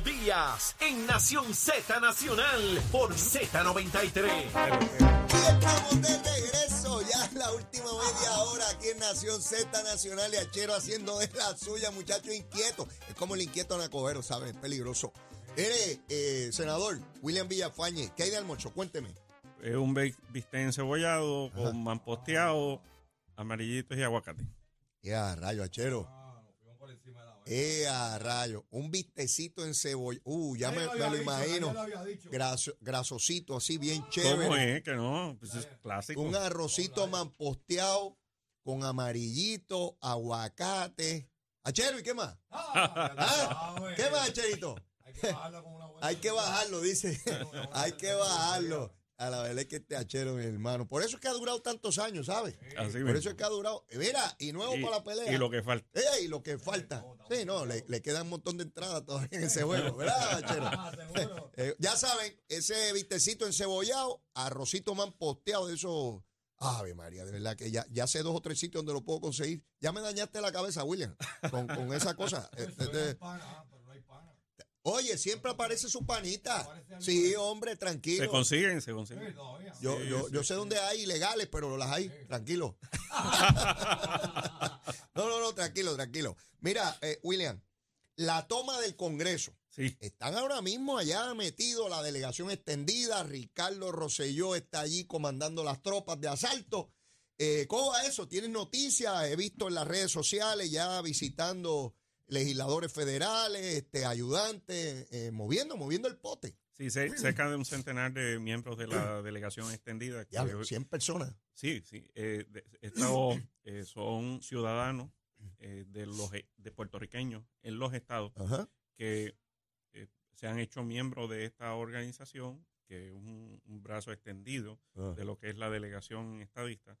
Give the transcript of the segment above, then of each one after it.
Díaz en Nación Z Nacional por Z93. Y estamos de regreso, ya la última media hora aquí en Nación Z Nacional y Achero haciendo de la suya, muchachos inquietos. Es como el inquieto Anacobero, ¿sabes? Es peligroso. Eres, eh, senador William Villafañe, ¿qué hay de almuerzo? Cuénteme. Es un bistec encebollado con manposteado, amarillitos y aguacate. Ya, rayo, Achero. Eh, a rayo. Un bistecito en cebolla. Uh, ya me, me lo imagino. Graso- grasosito, así bien ¿Cómo chévere. es? Que no, pues es clásico. Un arrocito manposteado con amarillito, aguacate. Achero, ¿y qué más? ¿Ah? ¿Qué más, Acherito? Hay que bajarlo, dice. Hay que bajarlo. A la verdad es que este achero, mi hermano. Por eso es que ha durado tantos años, ¿sabes? Así Por mismo. eso es que ha durado. Mira, y nuevo Y- para la pelea. Y lo que falta. Eh, y lo que falta. Sí, no, le, le queda un montón de entradas todavía en ese juego, ¿verdad, Achero? Eh, ya saben, ese vistecito encebollado, arrocito man posteado de esos. Ave María, de verdad que ya, ya sé dos o tres sitios donde lo puedo conseguir. Ya me dañaste la cabeza, William, con, con esa cosa. Este, este, oye, siempre aparece su panita. Sí, hombre, tranquilo. Se consiguen, se consiguen. Yo, yo, yo sé dónde hay ilegales, pero las hay. Tranquilo. no, no, no, tranquilo, tranquilo. Mira, eh, William, la toma del Congreso. Sí. Están ahora mismo allá metidos la delegación extendida. Ricardo Rosselló está allí comandando las tropas de asalto. Eh, ¿Cómo va eso? ¿Tienes noticias? He visto en las redes sociales ya visitando legisladores federales, este, ayudantes, eh, moviendo, moviendo el pote. Sí, ce- cerca de un centenar de miembros de la delegación extendida. que- Ya, 100 personas. Sí, sí. eh, de- estos eh, son ciudadanos eh, de los e- de puertorriqueños en los estados Ajá. que eh, se han hecho miembros de esta organización, que es un, un brazo extendido Ah. de lo que es la delegación estadista,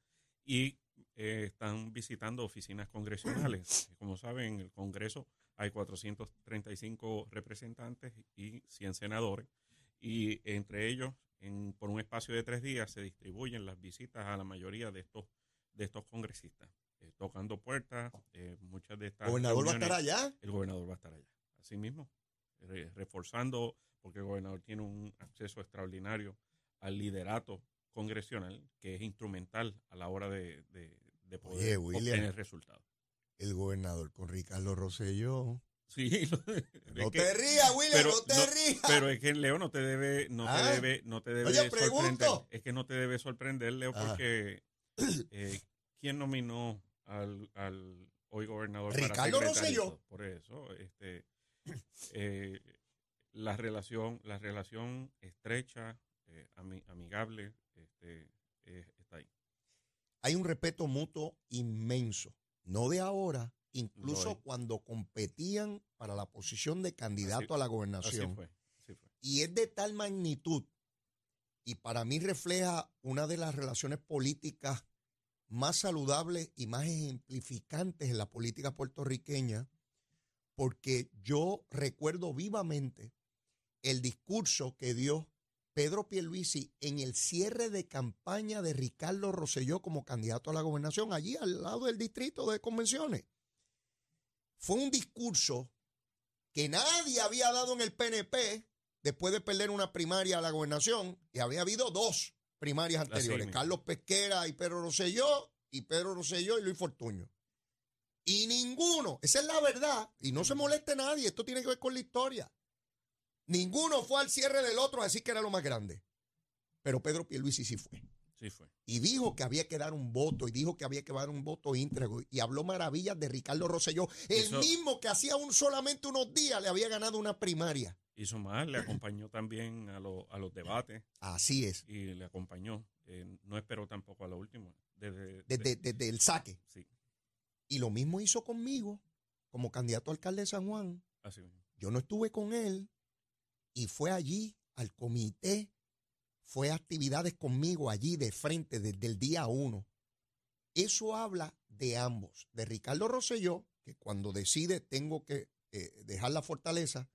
y eh, están visitando oficinas congresionales. Como saben, en el Congreso hay 435 representantes y 100 senadores, y entre ellos, en, por un espacio de tres días, se distribuyen las visitas a la mayoría de estos, de estos congresistas, eh, tocando puertas, eh, muchas de estas... ¿El gobernador va a estar allá? el gobernador va a estar allá. Así mismo, re- reforzando, porque el gobernador tiene un acceso extraordinario al liderato congresional, que es instrumental a la hora de, de, de poder Oye, William. obtener resultados. El gobernador con Ricardo Rosselló. Sí, No que- te rías, William, pero no te no- rías. pero es que Leo no te debe, no Ah. te debe, no te debe sorprender. pregunto. Es que no te debe sorprender, Leo, porque eh, ¿quién nominó al, al hoy gobernador Ricardo para? Rosselló. Por eso, este, eh, la relación, la relación estrecha, eh, ami- amigable, este, eh, está ahí. Hay un respeto mutuo inmenso. No de ahora, incluso cuando competían para la posición de candidato Así- a la Así gobernación. fue, así fue. Y es de tal magnitud, y para mí refleja una de las relaciones políticas más saludables y más ejemplificantes en la política puertorriqueña, porque yo recuerdo vivamente el discurso que dio Pedro Pierluisi en el cierre de campaña de Ricardo Rosselló como candidato a la gobernación, allí al lado del distrito de convenciones. Fue un discurso que nadie había dado en el PNP después de perder una primaria a la gobernación, y había habido dos primarias anteriores. Carlos Pesquera y Pedro Rosselló, y Pedro Rosselló y Luis Fortuño. Y ninguno, esa es la verdad, y no se moleste nadie, esto tiene que ver con la historia. Ninguno fue al cierre del otro a decir que era lo más grande. Pero Pedro Pierluisi sí fue. Sí fue. Y dijo que había que dar un voto, y dijo que había que dar un voto íntegro, y habló maravillas de Ricardo Rosselló, el mismo que hacía un solamente unos días le había ganado una primaria. Hizo más, le acompañó también a, lo- a los debates Así es, y le acompañó. Eh, no esperó tampoco a lo último. Desde, desde, desde el saque. sí, Y lo mismo hizo conmigo, como candidato a alcalde de San Juan. así. Yo no estuve con él y fue allí al comité, fue a actividades conmigo allí de frente desde el día uno. Eso habla de ambos, de Ricardo Rosselló, que cuando decide tengo que eh, dejar la fortaleza,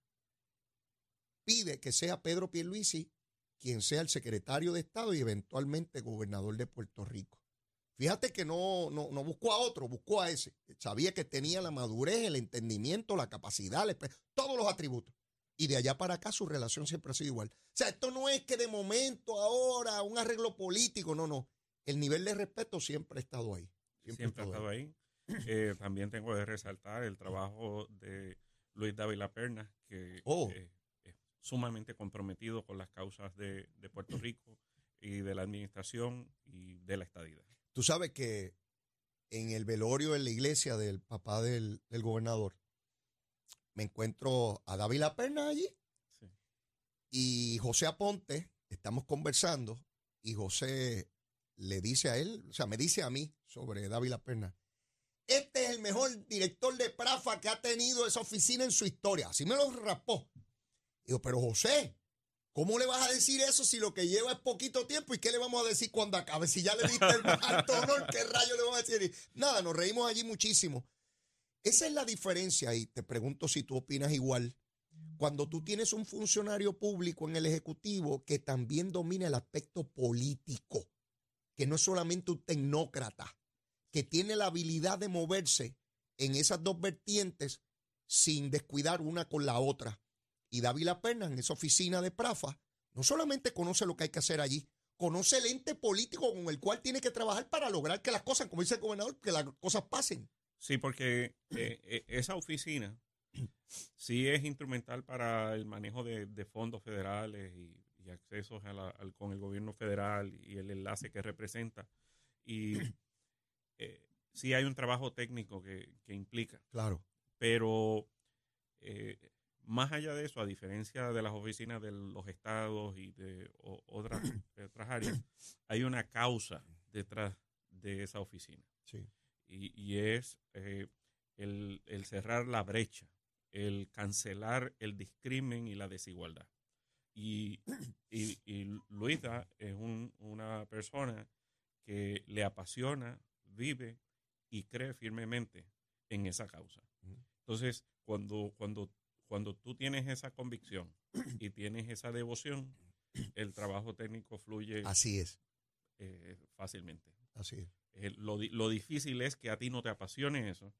pide que sea Pedro Pierluisi quien sea el secretario de Estado y eventualmente gobernador de Puerto Rico. Fíjate que no, no, no buscó a otro, buscó a ese. Sabía que tenía la madurez, el entendimiento, la capacidad, todos los atributos. Y de allá para acá su relación siempre ha sido igual. O sea, esto no es que de momento, ahora, un arreglo político, no, no. El nivel de respeto siempre ha estado ahí. Siempre, ha estado ahí. Eh, también tengo que resaltar el trabajo de Luis Dávila Perna, que Oh. eh, es sumamente comprometido con las causas de, de Puerto Rico y de la administración y de la estadidad. Tú sabes que en el velorio en la iglesia del papá del, del gobernador, me encuentro a Dávila Perna allí Sí. y José Aponte, estamos conversando y José le dice a él, o sea, me dice a mí sobre Dávila Perna, este es el mejor director de Prafa que ha tenido esa oficina en su historia. Así me lo rapó. Digo, pero José, ¿cómo le vas a decir eso si lo que lleva es poquito tiempo? ¿Y qué le vamos a decir cuando acabe? Si ya le diste el alto honor, ¿qué rayo le vamos a decir? Nada, nos reímos allí muchísimo. Esa es la diferencia y te pregunto si tú opinas igual. Cuando tú tienes un funcionario público en el Ejecutivo que también domina el aspecto político, que no es solamente un tecnócrata, que tiene la habilidad de moverse en esas dos vertientes sin descuidar una con la otra. Y Dávila Perna, en esa oficina de Prafa, no solamente conoce lo que hay que hacer allí, conoce el ente político con el cual tiene que trabajar para lograr que las cosas, como dice el gobernador, que las cosas pasen. Sí, porque eh, eh, esa oficina sí es instrumental para el manejo de, de fondos federales y, y accesos a la- al- con el gobierno federal y el enlace que representa. Y eh, sí hay un trabajo técnico que, que implica, Claro. pero eh, más allá de eso, a diferencia de las oficinas de los estados y de o- otras, de otras áreas, hay una causa detrás de esa oficina Sí. Y, y es eh, el, el cerrar la brecha, el cancelar el discrimen y la desigualdad. Y, y, y Luisa es un- una persona que le apasiona, vive y cree firmemente en esa causa. Entonces, cuando, cuando, cuando tú tienes esa convicción y tienes esa devoción, el trabajo técnico fluye Así es, eh, fácilmente. Así es. Eh, lo, lo difícil es que a ti no te apasione eso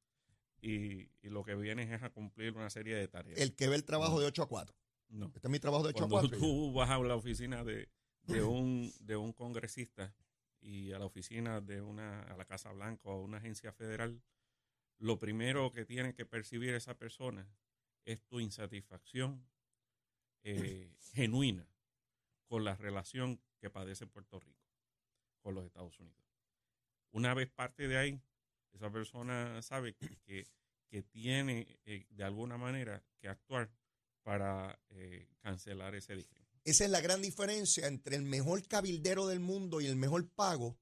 y, y lo que vienes es a cumplir una serie de tareas. El que ve el trabajo de 8 a 4. no. Este es mi trabajo de 8 a Cuando 4. tú vas a la oficina de, de, un, de un congresista y a la oficina de una, a la Casa Blanca o a una agencia federal, lo primero que tiene que percibir esa persona es tu insatisfacción eh, genuina con la relación que padece Puerto Rico con los Estados Unidos. Una vez parte de ahí, esa persona sabe que, que, tiene eh, de alguna manera que actuar para eh, cancelar ese discrimen. Esa es la gran diferencia entre el mejor cabildero del mundo y el mejor pago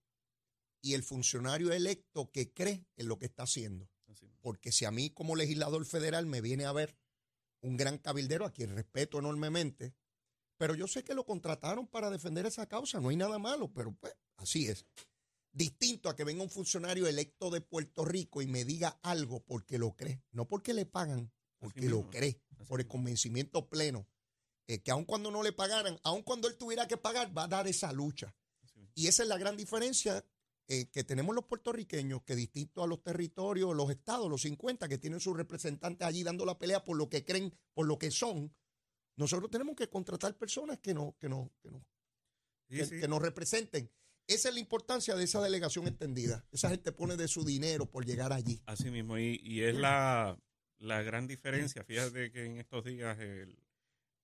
y el funcionario electo que cree en lo que está haciendo. Así. Porque si a mí como legislador federal me viene a ver un gran cabildero a quien respeto enormemente, pero yo sé que lo contrataron para defender esa causa, no hay nada malo, pero pues así es. Distinto a que venga un funcionario electo de Puerto Rico y me diga algo porque lo cree, no porque le pagan, porque lo mismo, cree, así por el convencimiento pleno, eh, que aun cuando no le pagaran, aun cuando él tuviera que pagar, va a dar esa lucha. Y esa es la gran diferencia eh, que tenemos los puertorriqueños, que distinto a los territorios, los estados, los 50, que tienen sus representantes allí dando la pelea por lo que creen, por lo que son, nosotros tenemos que contratar personas que, no, que, no, que, no, Sí, que, sí. que nos representen. Esa es la importancia de esa delegación extendida. Esa gente pone de su dinero por llegar allí. Así mismo, y, y es la, la gran diferencia. Fíjate que en estos días el,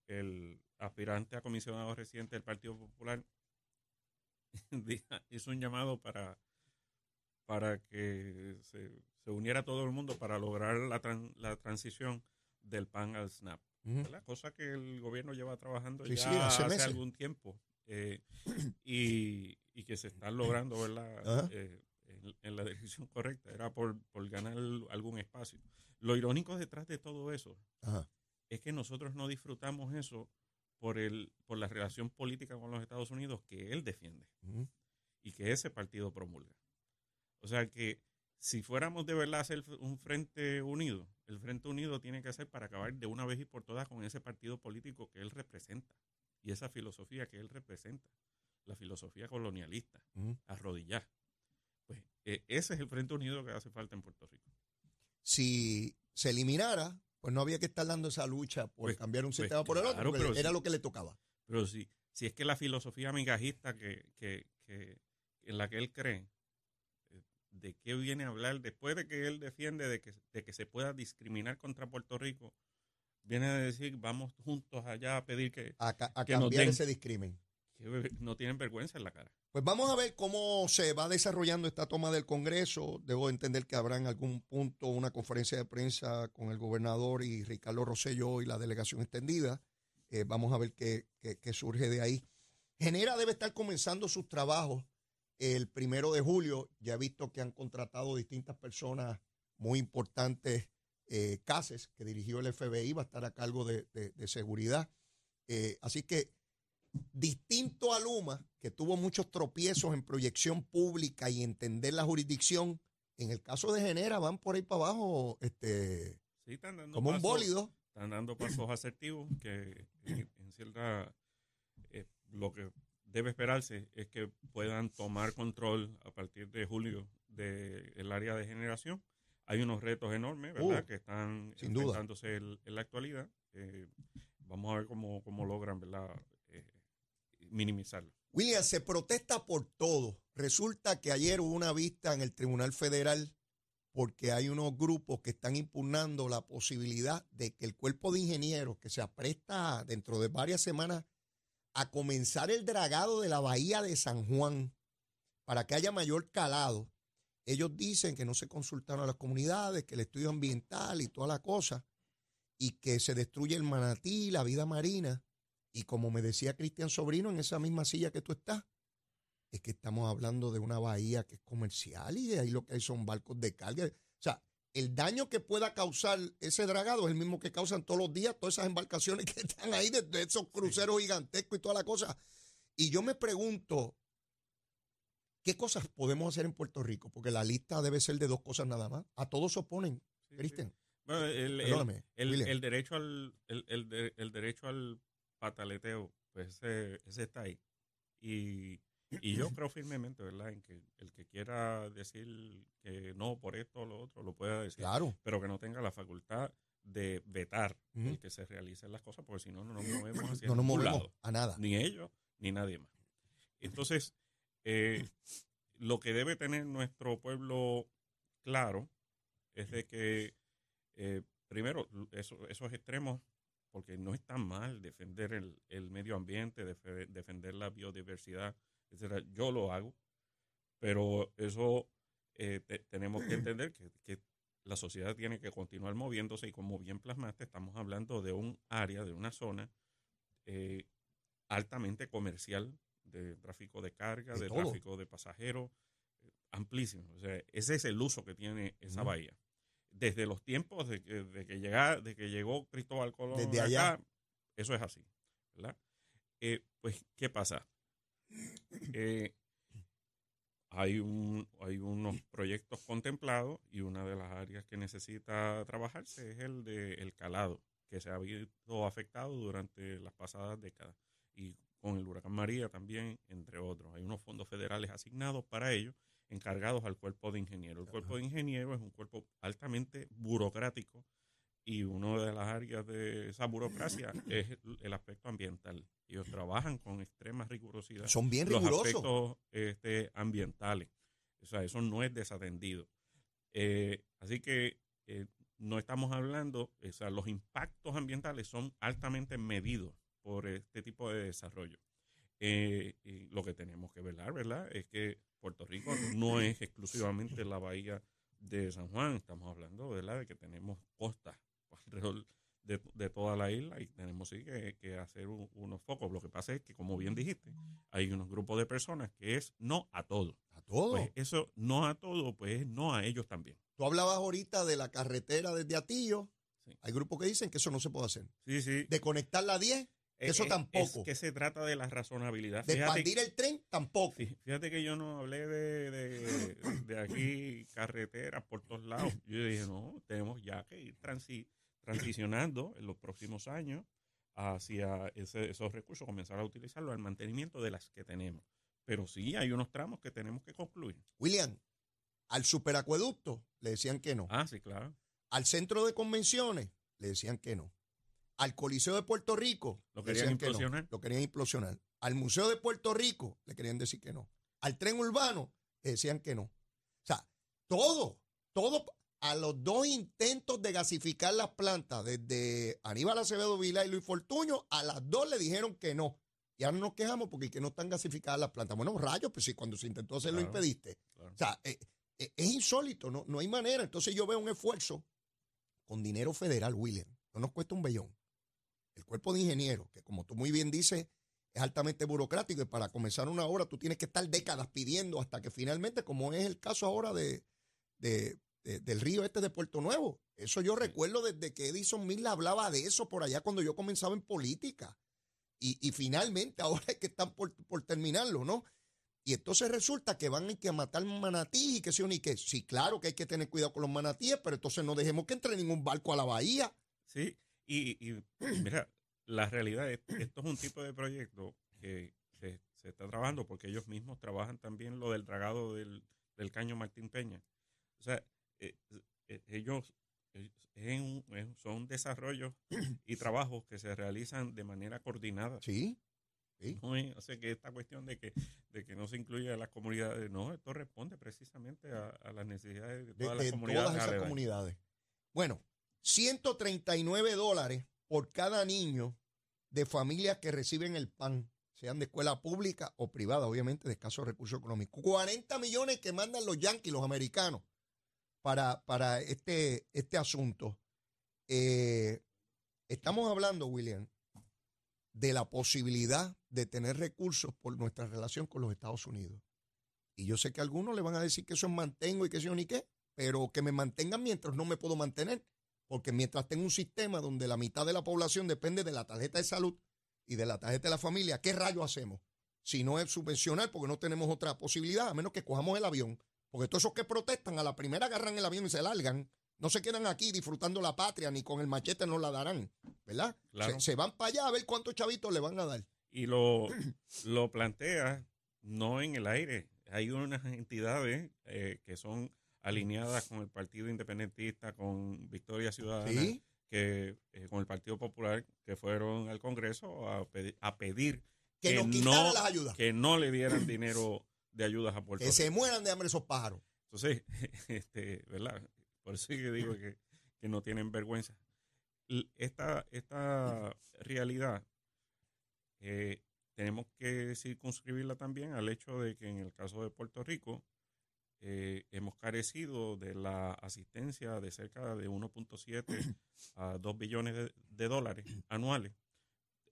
el aspirante a comisionado reciente del Partido Popular hizo un llamado para, para que se, se uniera todo el mundo para lograr la, tran- la transición del PAN al SNAP. La cosa que el gobierno lleva trabajando Sí, ya sí, hace algún tiempo eh, y, y que se están logrando ¿verdad? Eh, en, en la dirección correcta, era por, por ganar algún espacio. Lo irónico detrás de todo eso Ajá. es que nosotros no disfrutamos eso por, el, por la relación política con los Estados Unidos que él defiende y que ese partido promulga. O sea que si fuéramos de verdad a hacer un frente unido, el frente unido tiene que ser para acabar de una vez y por todas con ese partido político que él representa y esa filosofía que él representa, la filosofía colonialista, Ujú. arrodillar. Pues eh, ese es el frente unido que hace falta en Puerto Rico. Si se eliminara Pues no había que estar dando esa lucha por Pues- cambiar un pues sistema por el otro, claro, porque pero era lo que le tocaba. Pero si, si es que la filosofía migajista que, que, que en la que él cree, eh, ¿de qué viene a hablar? Después de que él defiende de que, de que se pueda discriminar contra Puerto Rico, viene a decir, vamos juntos allá a pedir que, A, ca- a Que nos cambiar den. ese discrimen. que no tienen vergüenza en la cara. Pues vamos a ver cómo se va desarrollando esta toma del Congreso. Debo entender que habrá en algún punto una conferencia de prensa con el gobernador y Ricardo Rosselló y la delegación extendida. Eh, vamos a ver qué, qué- qué surge de ahí. Genera debe estar comenzando sus trabajos el primero de julio. Ya he visto que han contratado distintas personas muy importantes. Eh, Cases, que dirigió el FBI, va a estar a cargo de, de- de seguridad. Eh, así que distinto a Luma, que tuvo muchos tropiezos en proyección pública y entender la jurisdicción, en el caso de Genera van por ahí para abajo este, Sí, están dando como un bólido. están dando pasos asertivos que en, en cierta eh, lo que debe esperarse es que puedan tomar control a partir de julio del área de generación. Hay unos retos enormes, ¿verdad? Uh, que están sin enfrentándose en la actualidad. Eh, vamos a ver cómo, cómo logran, ¿verdad? Eh, minimizarlo. William, se protesta por todo. Resulta que ayer hubo una vista en el Tribunal Federal porque hay unos grupos que están impugnando la posibilidad de que el cuerpo de ingenieros que se apresta dentro de varias semanas a comenzar el dragado de la bahía de San Juan para que haya mayor calado. Ellos dicen que no se consultaron a las comunidades, que el estudio ambiental y toda la cosa, y que se destruye el manatí, la vida marina. Y como me decía Cristian Sobrino en esa misma silla que tú estás, es que estamos hablando de una bahía que es comercial y de ahí lo que hay son barcos de carga. O sea, el daño que pueda causar ese dragado es el mismo que causan todos los días todas esas embarcaciones que están ahí, de, de esos cruceros gigantescos y toda la cosa. Y yo me pregunto, ¿qué cosas podemos hacer en Puerto Rico? Porque la lista debe ser de dos cosas nada más. A todos se oponen, Sí, sí. Cristian. Bueno, el, el- Perdóname, el, William. el derecho al el, el de- el derecho al pataleteo pues ese, ese está ahí y, y yo creo firmemente verdad en que el que quiera decir que no por esto o lo otro lo pueda decir Claro. pero que no tenga la facultad de vetar Ujú. el que se realicen las cosas porque si no no nos movemos hacia No nos movemos lado a nada. ni ellos ni nadie más. Entonces, eh, lo que debe tener nuestro pueblo claro es de que, eh, primero, eso- esos extremos, porque no está mal defender el, medio ambiente, defe- defender la biodiversidad, etcétera. Yo lo hago, pero eso eh, te- tenemos que entender que, que la sociedad tiene que continuar moviéndose y como bien plasmaste, estamos hablando de un área, de una zona eh, altamente comercial de tráfico de carga, De de, tráfico de pasajeros, eh, amplísimo. O sea, ese es el uso que tiene esa bahía. Desde los tiempos de que, de que, de que llegó Cristóbal Colón Desde acá, allá. eso es así, ¿verdad? Eh, pues, ¿qué pasa? Eh, hay, un, hay unos proyectos contemplados y una de las áreas que necesita trabajarse es el de el calado, que se ha visto afectado durante las pasadas décadas. Y con el huracán María también, entre otros. Hay unos fondos federales asignados para ello, encargados al cuerpo de ingenieros. El cuerpo de ingenieros es un cuerpo altamente burocrático y una de las áreas de esa burocracia es el- aspecto ambiental. Ellos trabajan con extrema rigurosidad Son bien los rigurosos. aspectos este, ambientales. O sea, eso no es desatendido. Eh, así que eh, no estamos hablando, o sea, los impactos ambientales son altamente medidos por este tipo de desarrollo. Eh, y lo que tenemos que velar, ¿verdad? Es que Puerto Rico no es exclusivamente la bahía de San Juan, estamos hablando, ¿verdad? De que tenemos costas alrededor de, de toda la isla y tenemos sí que, que hacer un- unos focos. Lo que pasa es que, como bien dijiste, hay unos grupos de personas que es no a todo. A todo. Pues eso no a todo, pues es no a ellos también. Tú hablabas ahorita de la carretera desde Atillo. Sí. Hay grupos que dicen que eso no se puede hacer. Sí, sí. De conectar la 10, eso Eh, tampoco. Es que se trata de la razonabilidad. de Fíjate, expandir el tren, tampoco. fí- fíjate que yo no hablé de, de, de aquí carreteras por todos lados. Yo dije, no, tenemos ya que ir transi- transicionando en los próximos años hacia ese- esos recursos, comenzar a utilizarlos al mantenimiento de las que tenemos. Pero sí hay unos tramos que tenemos que concluir. William, al superacueducto le decían que no. Ah, sí, claro. Al centro de convenciones le decían que no. Al Coliseo de Puerto Rico Lo querían decían que no. implosionar. Lo querían implosionar. Al Museo de Puerto Rico le querían decir que no. Al tren urbano le decían que no. O sea, todo, todo, a los dos intentos de gasificar las plantas, desde Aníbal Acevedo Vila y Luis Fortuño, a las dos le dijeron que no. Y ahora nos quejamos porque que no están gasificadas las plantas. Bueno, rayos, pues sí, cuando se intentó hacer lo Claro. impediste. Claro. O sea, eh, eh, es insólito, no, no hay manera. Entonces yo veo un esfuerzo con dinero federal, William. No nos cuesta un bellón. El cuerpo de ingenieros, que como tú muy bien dices, es altamente burocrático y para comenzar una obra tú tienes que estar décadas pidiendo hasta que finalmente, como es el caso ahora de, de- de- del río este de Puerto Nuevo. Eso yo recuerdo desde que Edison Mill hablaba de eso por allá cuando yo comenzaba en política. Y, y finalmente ahora es que están por, por terminarlo, ¿no? Y entonces resulta que van a matar manatí y que sí o ni que. Sí, claro que hay que tener cuidado con los manatíes, pero entonces no dejemos que entre ningún barco a la bahía. Sí, y, y mira, la realidad es esto es un tipo de proyecto que se, se está trabajando porque ellos mismos trabajan también lo del dragado del, del caño Martín Peña. O sea, eh, eh, ellos eh, es un- es- son desarrollos y trabajos que se realizan de manera coordinada. Sí. No es- o sea, que esta cuestión de que, de que no se incluya a las comunidades, no, esto responde precisamente a, a las necesidades de todas de las comunidades. todas esas comunidades. Bueno, 139 dólares por cada niño de familias que reciben el PAN, sean de escuela pública o privada, obviamente de escasos recursos económicos. 40 millones que mandan los yanquis, los americanos, para, para este, este asunto. Eh, estamos hablando, William, de la posibilidad de tener recursos por nuestra relación con los Estados Unidos. Y yo sé que algunos le van a decir que eso es mantengo y que eso ni qué, pero que me mantengan mientras no me puedo mantener. Porque mientras tengo un sistema donde la mitad de la población depende de la tarjeta de salud y de la tarjeta de la familia, ¿qué rayo hacemos? Si no es subvencionar, porque no tenemos otra posibilidad, a menos que cojamos el avión. Porque todos esos que protestan a la primera agarran el avión y se largan. No se quedan aquí disfrutando la patria, ni con el machete nos la darán, ¿verdad? Claro. Se, se van para allá a ver cuántos chavitos le van a dar. y lo, lo plantea no en el aire. Hay unas entidades eh, que son alineadas con el Partido Independentista, con Victoria Ciudadana, ¿Sí? que eh, con el Partido Popular, que fueron al Congreso a, pedi- a pedir Que, que no- las ayudas. que no le dieran dinero de ayudas a Puerto Que Rico. se mueran de hambre esos pájaros. Entonces, este, ¿verdad? Por eso es que digo que, que no tienen vergüenza. Esta, esta realidad eh, tenemos que circunscribirla también al hecho de que en el caso de Puerto Rico eh, hemos carecido de la asistencia de cerca de 1.7 a 2 billones de, de dólares anuales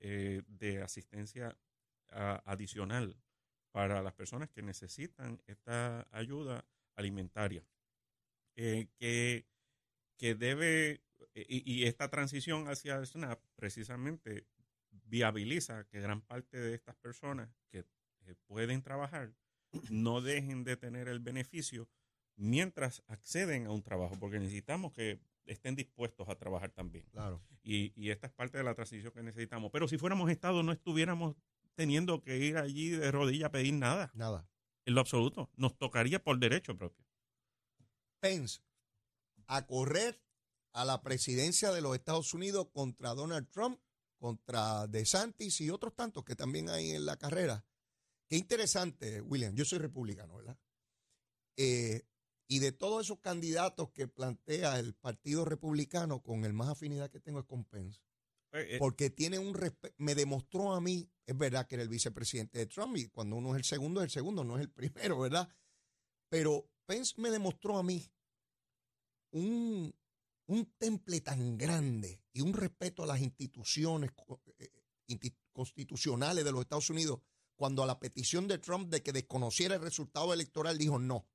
eh, de asistencia a- adicional para las personas que necesitan esta ayuda alimentaria. Eh, que, que debe, y, y esta transición hacia el SNAP precisamente viabiliza que gran parte de estas personas que pueden trabajar no dejen de tener el beneficio mientras acceden a un trabajo, porque necesitamos que estén dispuestos a trabajar también. Claro. Y, y esta es parte de la transición que necesitamos. Pero si fuéramos Estado, no estuviéramos teniendo que ir allí de rodillas a pedir nada, Nada. en lo absoluto. Nos tocaría por derecho propio. Pence a correr a la presidencia de los Estados Unidos contra Donald Trump, contra DeSantis y otros tantos que también hay en la carrera. Qué interesante, William. Yo soy republicano, ¿verdad? Eh, y de todos esos candidatos que plantea el Partido Republicano, con el más afinidad que tengo es con Pence. Eh, eh, Porque tiene un respeto, me demostró a mí, es verdad que era el vicepresidente de Trump y cuando uno es el segundo es el segundo, no es el primero, ¿verdad? Pero Pence me demostró a mí un, un temple tan grande y un respeto a las instituciones constitucionales de los Estados Unidos cuando a la petición de Trump de que desconociera el resultado electoral dijo no,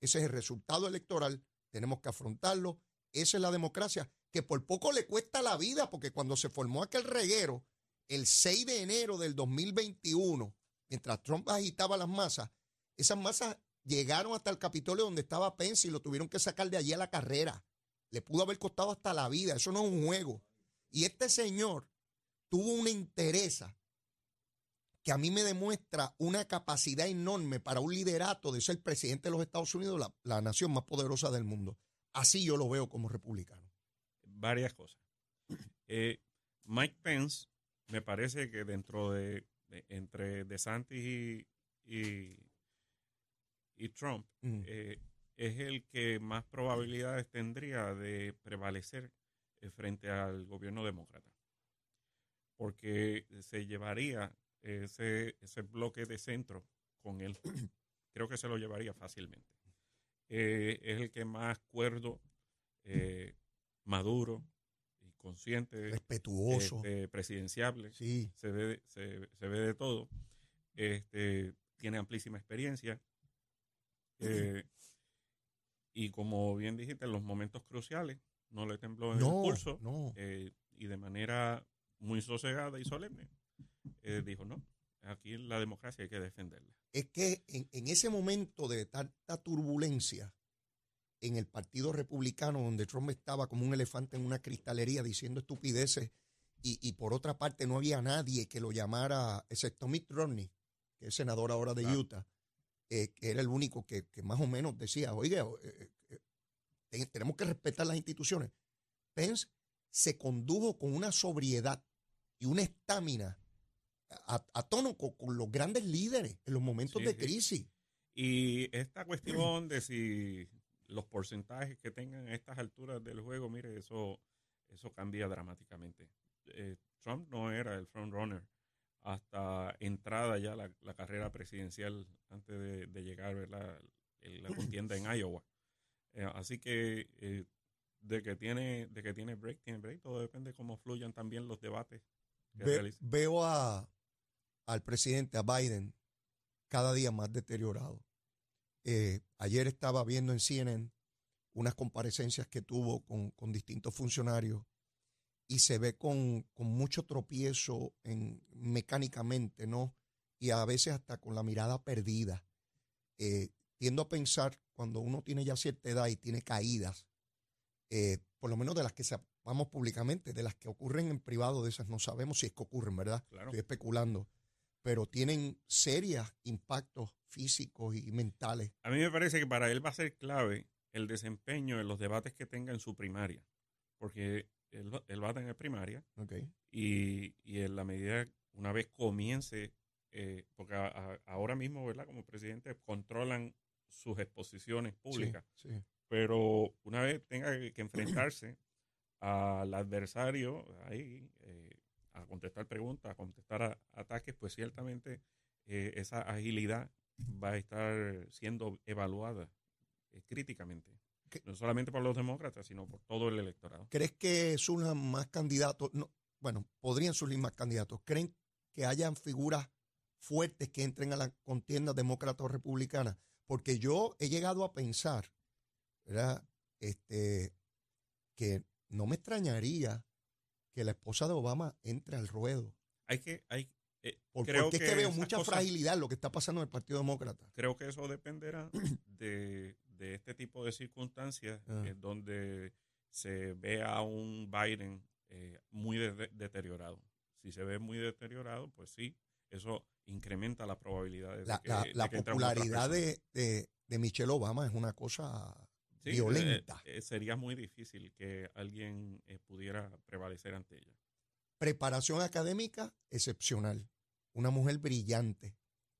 ese es el resultado electoral, tenemos que afrontarlo, esa es la democracia, que por poco le cuesta la vida porque cuando se formó aquel reguero el 6 de enero del 2021, mientras Trump agitaba las masas, esas masas llegaron hasta el Capitolio donde estaba Pence y lo tuvieron que sacar de allí a la carrera. Le pudo haber costado hasta la vida, eso no es un juego. Y este señor tuvo una interesa que a mí me demuestra una capacidad enorme para un liderato de ser presidente de los Estados Unidos, la, la nación más poderosa del mundo. Así yo lo veo como republicano. varias cosas. Eh, Mike Pence, me parece que dentro de, de- entre DeSantis y, y, y Trump, Mm. eh, es el que más probabilidades tendría de prevalecer eh, frente al gobierno demócrata. Porque se llevaría ese, ese bloque de centro con él. Creo que se lo llevaría fácilmente. Eh, es el que más cuerdo, eh, maduro y consciente, Respetuoso. este, presidenciable Sí. se ve, se, se ve de todo. Este, tiene amplísima experiencia. Eh, y como bien dijiste, en los momentos cruciales no le tembló en el pulso no. eh, y de manera muy sosegada y solemne eh, dijo, no, aquí la democracia hay que defenderla. Es que en, en ese momento de tanta turbulencia en el Partido Republicano, donde Trump estaba como un elefante en una cristalería diciendo estupideces, y, y por otra parte no había nadie que lo llamara, excepto Mitt Romney, que es senador ahora de Claro. Utah, eh, que era el único que, que más o menos decía, oye, eh, eh, te- tenemos que respetar las instituciones. Pence se condujo con una sobriedad y una estamina a, a tono con, con los grandes líderes en los momentos Sí, de crisis. Y esta cuestión de si los porcentajes que tengan a estas alturas del juego, mire, eso, eso cambia dramáticamente. Eh, Trump no era el frontrunner hasta entrada ya la, la carrera presidencial antes de, de llegar ¿verdad? La contienda en Iowa. Eh, así que eh, de que tiene de que tiene break, tiene break. Todo depende de cómo fluyan también los debates que Ve- veo a, al presidente, a Biden, cada día más deteriorado. Eh, ayer estaba viendo en CNN unas comparecencias que tuvo con, con distintos funcionarios y se ve con, con mucho tropiezo en, mecánicamente, ¿no? Y a veces hasta con la mirada perdida. Eh, tiendo a pensar, cuando uno tiene ya cierta edad y tiene caídas, eh, por lo menos de las que sepamos públicamente, de las que ocurren en privado, de esas no sabemos si es que ocurren, ¿verdad? Claro. Estoy especulando. Pero tienen serios impactos físicos y mentales. A mí me parece que para él va a ser clave el desempeño en los debates que tenga en su primaria, porque él, va- él va a tener primaria ¿ok? y, y en la medida, una vez comience, eh, porque a- a- ahora mismo, ¿verdad? Como presidente controlan sus exposiciones públicas, Sí, sí. pero una vez tenga que, que enfrentarse al adversario ahí, eh, a contestar preguntas, a contestar a- ataques, pues ciertamente eh, esa agilidad va a estar siendo evaluada eh, críticamente. ¿Qué? No solamente por los demócratas, sino por todo el electorado. ¿Crees que surjan más candidatos? No, bueno, podrían surgir más candidatos. ¿Creen que hayan figuras fuertes que entren a la contienda demócrata o republicana? Porque yo he llegado a pensar, ¿verdad? Este, que no me extrañaría que la esposa de Obama entre al ruedo. Hay que, hay, eh, Por- creo porque es que veo mucha cosas- fragilidad lo que está pasando en el Partido Demócrata. Creo que eso dependerá de, de este tipo de circunstancias Ah. eh, donde se ve a un Biden eh, muy de- deteriorado. Si se ve muy deteriorado, pues sí, eso incrementa la probabilidad de La, que, la- de que popularidad de, de Michelle Obama es una cosa Sí, eh, violenta. eh, sería muy difícil que alguien eh, pudiera prevalecer ante ella. Preparación académica excepcional. Una mujer brillante,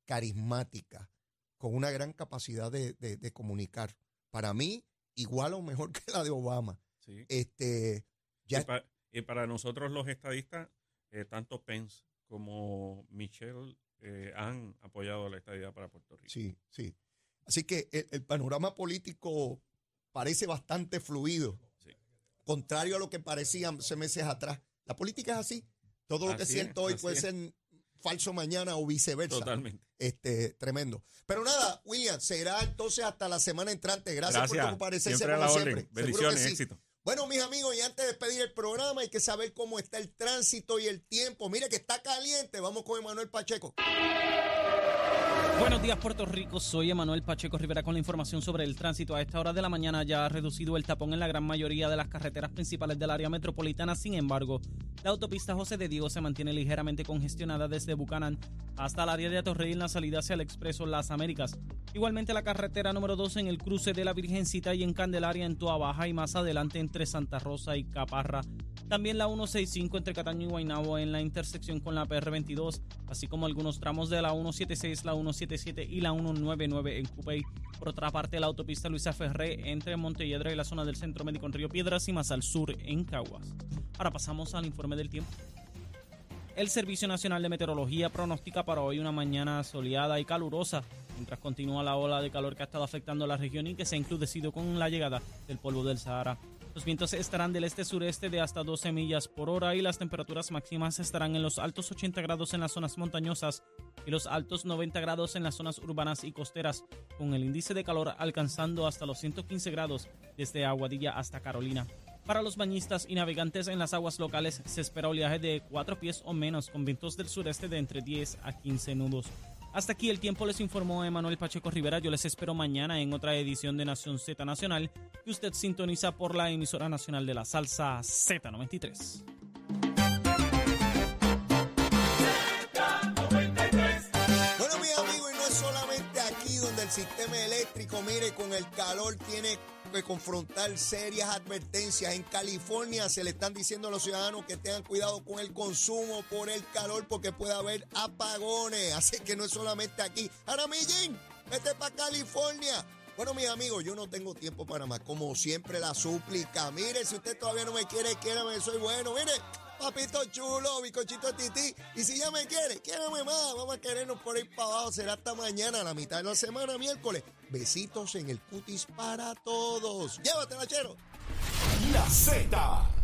carismática, con una gran capacidad de, de- de comunicar. Para mí, igual o mejor que la de Obama. Sí. Este, ya Y, pa- y para nosotros los estadistas, tanto Pence como Michelle han apoyado la estadidad para Puerto Rico. Sí, sí. Así que el, el panorama político parece bastante fluido, Sí. contrario a lo que parecía hace meses atrás. La política es así. Todo lo que siento es, hoy puede es. ser falso mañana o viceversa. Totalmente. Este, tremendo. Pero nada, William, será entonces hasta la semana entrante. Gracias, por comparecerse Siempre a como siempre. Bendiciones, sí. éxito. Bueno, mis amigos, y antes de despedir el programa, hay que saber cómo está el tránsito y el tiempo. Mire que está caliente. Vamos con Emanuel Pacheco. Buenos días, Puerto Rico. Soy Emanuel Pacheco Rivera con la información sobre el tránsito. A esta hora de la mañana ya ha reducido el tapón en la gran mayoría de las carreteras principales del área metropolitana. Sin embargo, la autopista José de Diego se mantiene ligeramente congestionada desde Bucanán hasta el área de Atorrey en la salida hacia el Expreso Las Américas. Igualmente la carretera número 2 en el cruce de la Virgencita y en Candelaria en Toa Baja y más adelante entre Santa Rosa y Caparra También la 165 entre Cataño y Guaynabo en la intersección con la PR22, así como algunos tramos de la 176, la 177 y la 199 en Cupey. Por otra parte, la autopista Luisa Ferré entre Montelledra y la zona del Centro Médico en Río Piedras y más al sur en Caguas. Ahora pasamos al informe del tiempo. El Servicio Nacional de Meteorología pronostica para hoy una mañana soleada y calurosa, mientras continúa la ola de calor que ha estado afectando la región y que se ha encrudecido con la llegada del polvo del Sahara. Los vientos estarán del este-sureste de hasta 12 millas por hora y las temperaturas máximas estarán en los altos 80 grados en las zonas montañosas y los altos 90 grados en las zonas urbanas y costeras, con el índice de calor alcanzando hasta los 115 grados desde Aguadilla hasta Carolina. Para los bañistas y navegantes en las aguas locales se espera oleaje de 4 pies o menos con vientos del sureste de entre 10 a 15 nudos. Hasta aquí el tiempo les informó Emanuel Pacheco Rivera. Yo les espero mañana en otra edición de Nación Z Nacional que usted sintoniza por la emisora nacional de la salsa Z93. Bueno, mis amigos, y no es solamente aquí donde el sistema eléctrico, mire, con el calor tiene que confrontar serias advertencias. En California se le están diciendo a los ciudadanos que tengan cuidado con el consumo por el calor porque puede haber apagones. Así que no es solamente aquí. Aramillín, vete para California. Bueno, mis amigos, yo no tengo tiempo para más. Como siempre, la súplica. Mire, si usted todavía no me quiere, quiérame, soy bueno. Mire, papito chulo, bicochito tití. Y si ya me quiere, quiérame más. Vamos a querernos por ahí para abajo. Será hasta mañana, la mitad de la semana, miércoles. Besitos en el cutis para todos. Llévatela, chero. La Z